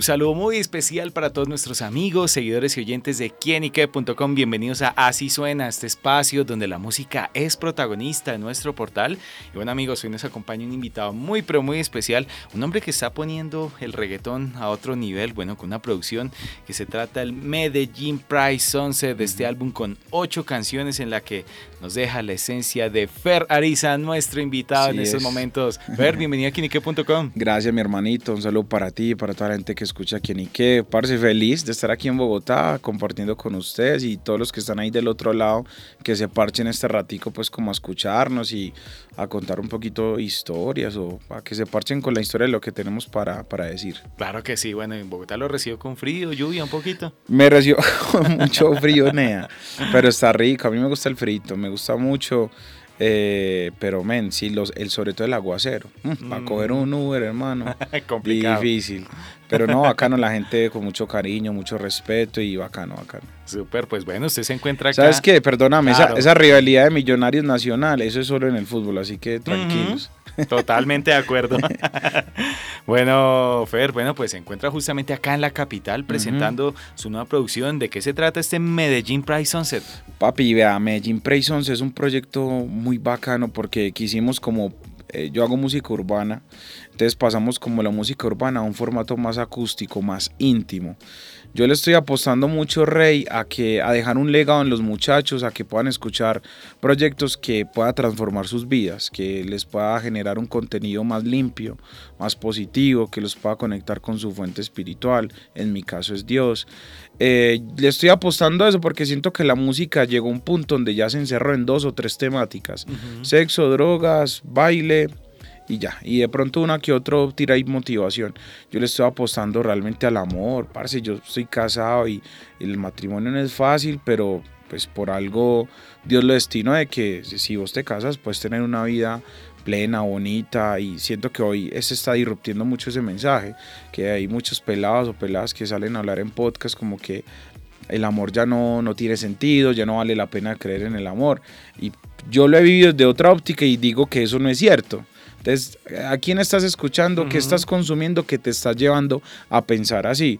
Un saludo muy especial para todos nuestros amigos, seguidores y oyentes de quienique.com. Bienvenidos a Así Suena, este espacio donde la música es protagonista en nuestro portal. Y bueno amigos, hoy nos acompaña un invitado muy pero muy especial, un hombre que está poniendo el reggaetón a otro nivel, bueno, con una producción que se trata del Medellín Price 11 de este álbum con ocho canciones en la que nos deja la esencia de Fer Ariza, nuestro invitado en estos momentos. Fer, bienvenido a quienique.com. Gracias mi hermanito, un saludo para ti y para toda la gente que escucha aquí en Ike. Parce, feliz de estar aquí en Bogotá compartiendo con ustedes y todos los que están ahí del otro lado, que se parchen este ratico pues como a escucharnos y a contar un poquito historias o a que se parchen con la historia de lo que tenemos para, para decir. Claro que sí, bueno, en Bogotá lo recibo con frío, lluvia un poquito. Me recibo con mucho frío, Nea, pero está rico, a mí me gusta el frito, me gusta mucho. Eh, pero, men, sí, los, el sobre todo el aguacero. Mm, para coger un Uber, hermano. Complicado. Difícil. Pero no, bacano, la gente con mucho cariño, mucho respeto y bacano, bacano. Súper, pues bueno, usted se encuentra acá. ¿Sabes qué? Perdóname, esa, esa, rivalidad de Millonarios Nacional, eso es solo en el fútbol, así que tranquilos. Totalmente de acuerdo. bueno, Fer, bueno, pues se encuentra justamente acá en la capital presentando su nueva producción. ¿De qué se trata este Medellín Price Sunset? Papi, vea, Medellín Price Sunset es un proyecto muy bacano porque quisimos como eh, yo hago música urbana, entonces pasamos como la música urbana a un formato más acústico, más íntimo. Yo le estoy apostando mucho, Rey, a, que, a dejar un legado en los muchachos, a que puedan escuchar proyectos que puedan transformar sus vidas, que les pueda generar un contenido más limpio, más positivo, que los pueda conectar con su fuente espiritual. En mi caso es Dios. Eh, le estoy apostando a eso porque siento que la música llegó a un punto donde ya se encerró en dos o tres temáticas. Sexo, drogas, baile y ya. Y de pronto una que otro tira motivación. Yo le estoy apostando realmente al amor, parce, yo estoy casado y el matrimonio no es fácil, pero pues por algo Dios lo destinó de que si vos te casas puedes tener una vida plena, bonita y siento que hoy se está disruptiendo mucho ese mensaje, que hay muchos pelados o peladas que salen a hablar en podcast como que el amor ya no, no tiene sentido, ya no vale la pena creer en el amor y yo lo he vivido desde otra óptica y digo que eso no es cierto. Entonces, ¿a quién estás escuchando? ¿Qué estás consumiendo que te está llevando a pensar así?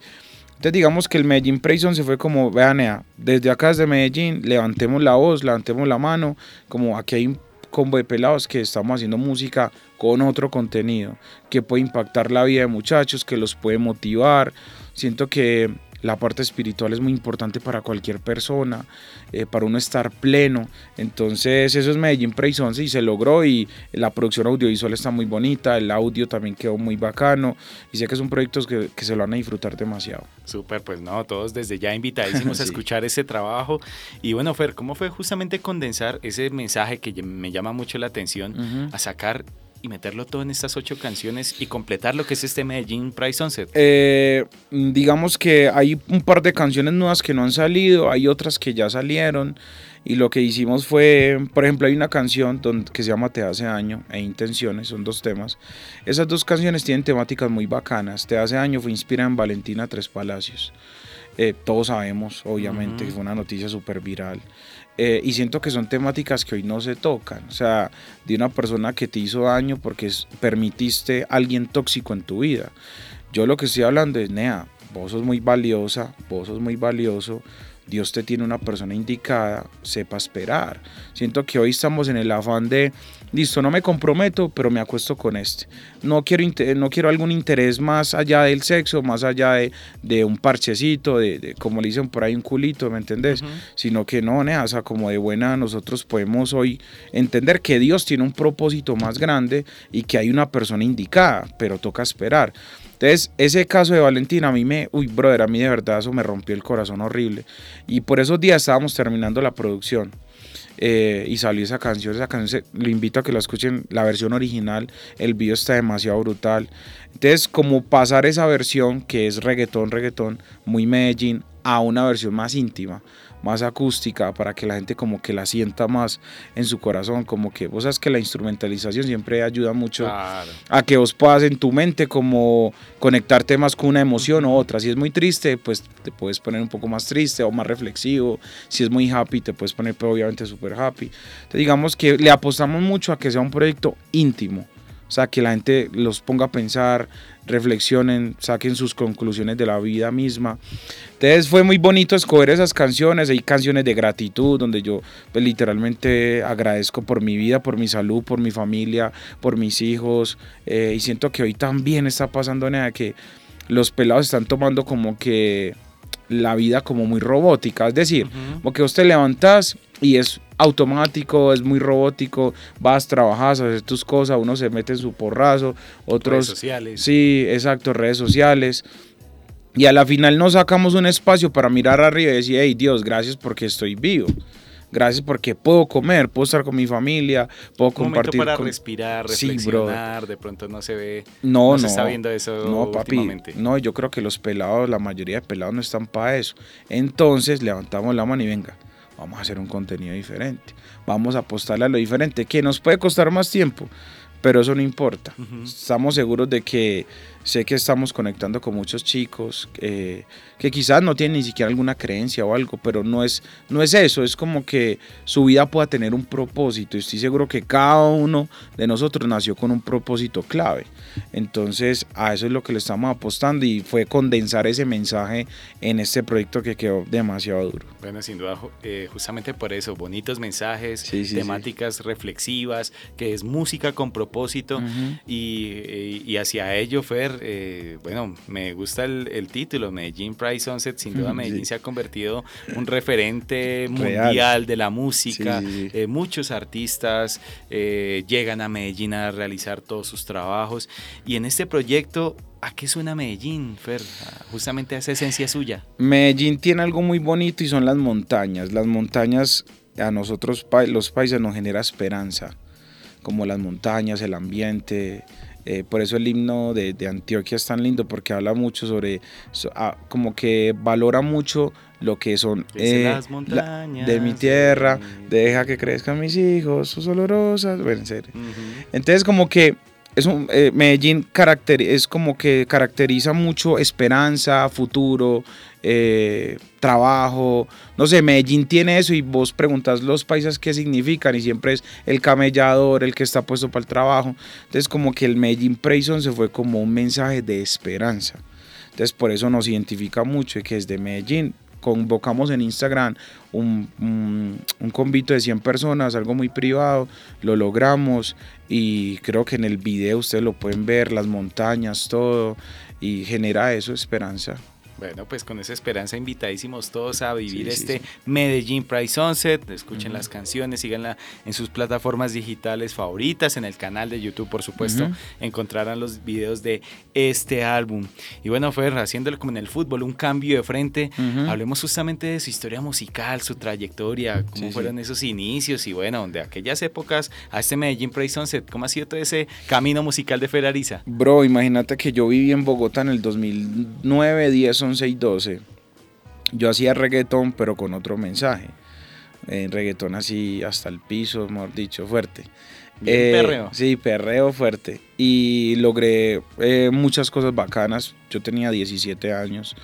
Entonces digamos que el Medellín Prison se fue como, vean, desde acá desde Medellín, levantemos la voz, levantemos la mano, como aquí hay un combo de pelados que estamos haciendo música con otro contenido, que puede impactar la vida de muchachos, que los puede motivar. Siento que la parte espiritual es muy importante para cualquier persona, eh, para uno estar pleno. Entonces eso es Medellín Praise 11 y se logró y la producción audiovisual está muy bonita, el audio también quedó muy bacano y sé que es un proyecto que, que se lo van a disfrutar demasiado. Súper, pues no, todos desde ya invitadísimos a escuchar ese trabajo. Y bueno, Fer, ¿cómo fue justamente condensar ese mensaje que me llama mucho la atención a sacar y meterlo todo en estas ocho canciones y completar lo que es este Medellín Price Sunset? Eh, digamos que hay un par de canciones nuevas que no han salido, hay otras que ya salieron. Y lo que hicimos fue, por ejemplo, hay una canción que se llama Te hace año e Intenciones, son dos temas. Esas dos canciones tienen temáticas muy bacanas. Te hace año fue inspirada en Valentina Tres Palacios. Eh, todos sabemos, obviamente, que fue una noticia súper viral. Eh, y siento que son temáticas que hoy no se tocan. O sea, de una persona que te hizo daño porque permitiste alguien tóxico en tu vida. Yo lo que estoy hablando es, Nea, vos sos muy valiosa, vos sos muy valioso, Dios te tiene una persona indicada, sepa esperar. Siento que hoy estamos en el afán de, listo, no me comprometo, pero me acuesto con este. No quiero, no quiero algún interés más allá del sexo, más allá de, de un parchecito, de, como le dicen por ahí, un culito, ¿me entendés? Sino que no, o sea, como de buena nosotros podemos hoy entender que Dios tiene un propósito más grande y que hay una persona indicada, pero toca esperar. Entonces, ese caso de Valentina a mí me, uy, brother, a mí de verdad eso me rompió el corazón horrible. Y por esos días estábamos terminando la producción. Eh, y salió esa canción, esa canción, lo invito a que la escuchen, la versión original, el video está demasiado brutal. Entonces, como pasar esa versión, que es reggaetón, reggaetón, muy Medellín, a una versión más íntima, más acústica para que la gente como que la sienta más en su corazón, como que vos sabes que la instrumentalización siempre ayuda mucho a que vos puedas en tu mente como conectarte más con una emoción u otra. Si es muy triste, pues te puedes poner un poco más triste o más reflexivo. Si es muy happy, te puedes poner pues, obviamente súper happy. Entonces digamos que le apostamos mucho a que sea un proyecto íntimo. O sea, que la gente los ponga a pensar, reflexionen, saquen sus conclusiones de la vida misma. Entonces fue muy bonito escoger esas canciones, hay canciones de gratitud donde yo pues, literalmente agradezco por mi vida, por mi salud, por mi familia, por mis hijos eh, y siento que hoy también está pasando nada que los pelados están tomando como que la vida como muy robótica, es decir, porque vos te levantás y es automático, es muy robótico, vas, trabajas, haces tus cosas, uno se mete en su porrazo, otros... Redes sociales. Sí, exacto, redes sociales. Y a la final nos sacamos un espacio para mirar arriba y decir, hey Dios, gracias porque estoy vivo. Gracias porque puedo comer, puedo estar con mi familia, puedo un compartir. para respirar, reflexionar, de pronto no se ve. No, no, se está viendo eso. No, papi. No, yo creo que los pelados, la mayoría de pelados no están para eso. Entonces levantamos la mano y venga vamos a hacer un contenido diferente, vamos a apostarle a lo diferente, que nos puede costar más tiempo, pero eso no importa. Estamos seguros de que sé que estamos conectando con muchos chicos eh, que quizás no tienen ni siquiera alguna creencia o algo, pero no es, no es eso, es como que su vida pueda tener un propósito. Estoy seguro que cada uno de nosotros nació con un propósito clave. Entonces a eso es lo que le estamos apostando y fue condensar ese mensaje en este proyecto que quedó demasiado duro. Bueno, sin duda, eh, justamente por eso, bonitos mensajes, temáticas reflexivas, que es música con propósito y, y hacia ello, Fer, eh, bueno, me gusta el, título, Medellín Price Sunset, sin duda Medellín se ha convertido un referente mundial de la música, eh, muchos artistas eh, llegan a Medellín a realizar todos sus trabajos y en este proyecto ¿A qué suena Medellín, Fer? Justamente a esa esencia suya. Medellín tiene algo muy bonito y son las montañas. Las montañas a nosotros los países nos genera esperanza, como las montañas, el ambiente, eh, por eso el himno de, Antioquia es tan lindo porque habla mucho sobre, ah, como que valora mucho lo que son eh, las montañas de mi tierra, deja que crezcan mis hijos, sus olorosas, bueno, en serio. Entonces como que es un, eh, Medellín es como que caracteriza mucho esperanza, futuro, eh, trabajo, no sé, Medellín tiene eso y vos preguntas los países qué significan y siempre es el camellador, el que está puesto para el trabajo. Entonces como que el Medellín Prison se fue como un mensaje de esperanza. Entonces por eso nos identifica mucho que es de Medellín. Convocamos en Instagram un, un, convito de 100 personas, algo muy privado, lo logramos y creo que en el video ustedes lo pueden ver, las montañas, todo, y genera eso, esperanza. Bueno, pues con esa esperanza invitadísimos todos a vivir este Medellín Pride Sunset. Escuchen las canciones, síganla en sus plataformas digitales favoritas, en el canal de YouTube, por supuesto, encontrarán los videos de este álbum. Y bueno, Fer, haciéndolo como en el fútbol, un cambio de frente, hablemos justamente de su historia musical, su trayectoria, cómo fueron esos inicios y bueno, de aquellas épocas a este Medellín Pride Sunset, ¿cómo ha sido todo ese camino musical de Fer Ariza? Bro, imagínate que yo viví en Bogotá en el 2009, 10, 11 y 12, yo hacía reggaetón, pero con otro mensaje. En reggaetón así hasta el piso, mejor dicho, fuerte. Eh, perreo. Sí, perreo fuerte. Y logré eh, muchas cosas bacanas. Yo tenía 17 años.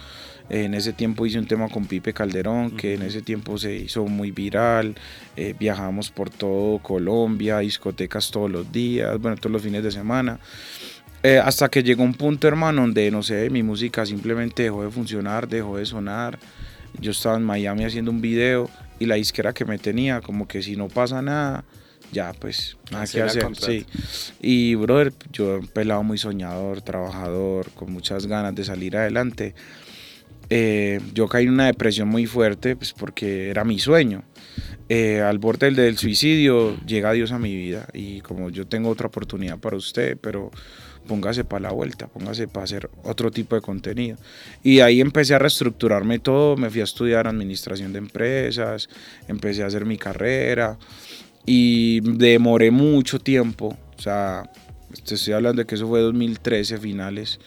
En ese tiempo hice un tema con Pipe Calderón, que en ese tiempo se hizo muy viral. Eh, viajamos por todo Colombia, discotecas todos los días, bueno, todos los fines de semana. Eh, hasta que llegó un punto, hermano, donde, no sé, mi música simplemente dejó de funcionar, dejó de sonar. Yo estaba en Miami haciendo un video y la disquera que me tenía, como que si no pasa nada, ya pues nada que hacer. Sí. Y brother, yo pelado muy soñador, trabajador, con muchas ganas de salir adelante. Eh, yo caí en una depresión muy fuerte, pues porque era mi sueño. Eh, al borde del, suicidio llega Dios a mi vida y como yo tengo otra oportunidad para usted, pero póngase para la vuelta, póngase para hacer otro tipo de contenido. Y ahí empecé a reestructurarme todo, me fui a estudiar administración de empresas, empecé a hacer mi carrera y demoré mucho tiempo, o sea, te estoy hablando de que eso fue 2013 finales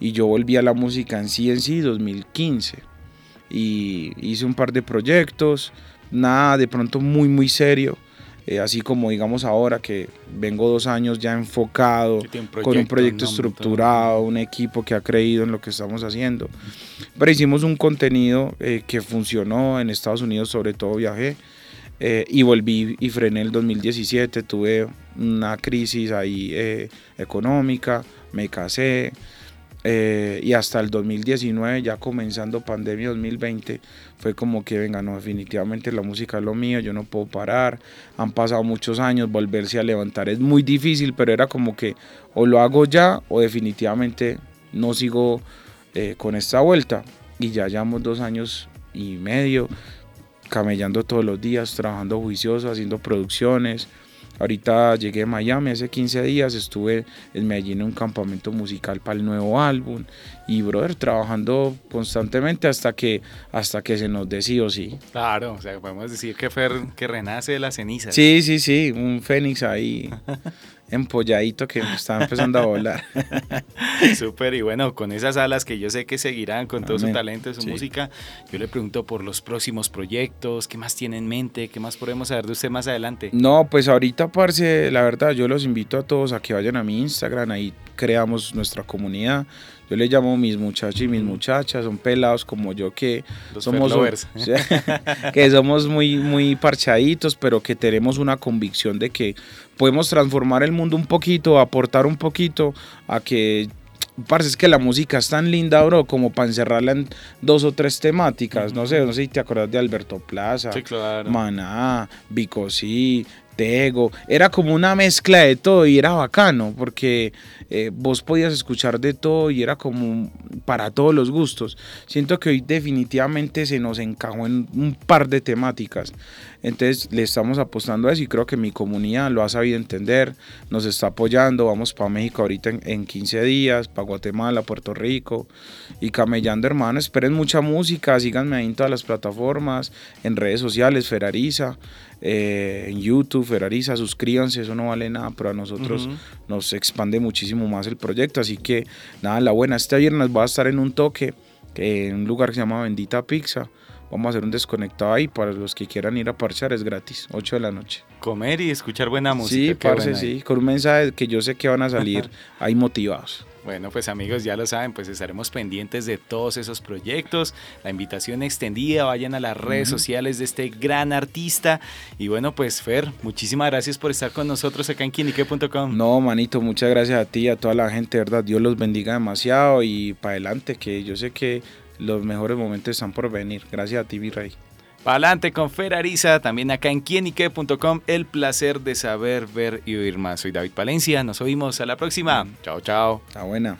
y yo volví a la música en sí en sí 2015 y hice un par de proyectos, nada de pronto muy muy serio. Eh, así como digamos ahora que vengo dos años ya enfocado con un proyecto estructurado, un equipo que ha creído en lo que estamos haciendo. Pero hicimos un contenido eh, que funcionó en Estados Unidos, sobre todo viajé. Eh, y volví y frené el 2017, tuve una crisis ahí económica, me casé, eh, y hasta el 2019, ya comenzando pandemia 2020, fue como que, venga, no, definitivamente la música es lo mío, yo no puedo parar. Han pasado muchos años, volverse a levantar es muy difícil, pero era como que o lo hago ya o definitivamente no sigo eh, con esta vuelta. Y ya llevamos dos años y medio camellando todos los días, trabajando juicioso, haciendo producciones. Ahorita llegué a Miami hace 15 días, estuve en Medellín en un campamento musical para el nuevo álbum y brother, trabajando constantemente hasta que hasta que se nos decidió sí. Claro, o sea, podemos decir que Fer que renace de las cenizas. Sí, sí, sí, un fénix ahí empolladito que está empezando a volar. Súper, y bueno, con esas alas que yo sé que seguirán con todo su talento, su música, yo le pregunto por los próximos proyectos, qué más tiene en mente, qué más podemos saber de usted más adelante. No, pues ahorita, parce, la verdad, yo los invito a todos a que vayan a mi Instagram, ahí creamos nuestra comunidad. Yo le llamo mis muchachos y mis muchachas, son pelados como yo que somos que somos muy muy parchaditos, pero que tenemos una convicción de que podemos transformar el mundo un poquito, aportar un poquito a que Parece es que la música es tan linda, bro, como para encerrarla en dos o tres temáticas. No sé, no sé si te acuerdas de Alberto Plaza, Maná, Bicosí, Tego. Era como una mezcla de todo y era bacano porque eh, vos podías escuchar de todo y era como para todos los gustos. Siento que hoy definitivamente se nos encajó en un par de temáticas. Entonces le estamos apostando a eso y creo que mi comunidad lo ha sabido entender, nos está apoyando. Vamos para México ahorita en, 15 días, para Guatemala, Puerto Rico y camellando, hermano. Esperen mucha música, síganme ahí en todas las plataformas, en redes sociales, Ferrariza. Eh, en YouTube, Ferrariza, suscríbanse, eso no vale nada, pero a nosotros nos expande muchísimo más el proyecto. Así que nada, la buena, este viernes va a estar en un toque, en un lugar que se llama Bendita Pizza. Vamos a hacer un desconectado ahí para los que quieran ir a parchar, es gratis, 8 de la noche. Comer y escuchar buena música. Sí, parce, sí, con un mensaje que yo sé que van a salir ahí motivados. Bueno, pues amigos, ya lo saben, pues estaremos pendientes de todos esos proyectos. La invitación extendida, vayan a las redes sociales de este gran artista. Y bueno, pues Fer, muchísimas gracias por estar con nosotros acá en quinique.com. No, manito, muchas gracias a ti, a toda la gente, verdad. Dios los bendiga demasiado y para adelante, que yo sé que los mejores momentos están por venir. Gracias a ti, mi rey. Para adelante con Fer Ariza, también acá en quienique.com. El placer de saber, ver y oír más. Soy David Palencia. Nos oímos a la próxima. Chao, chao. Está buena.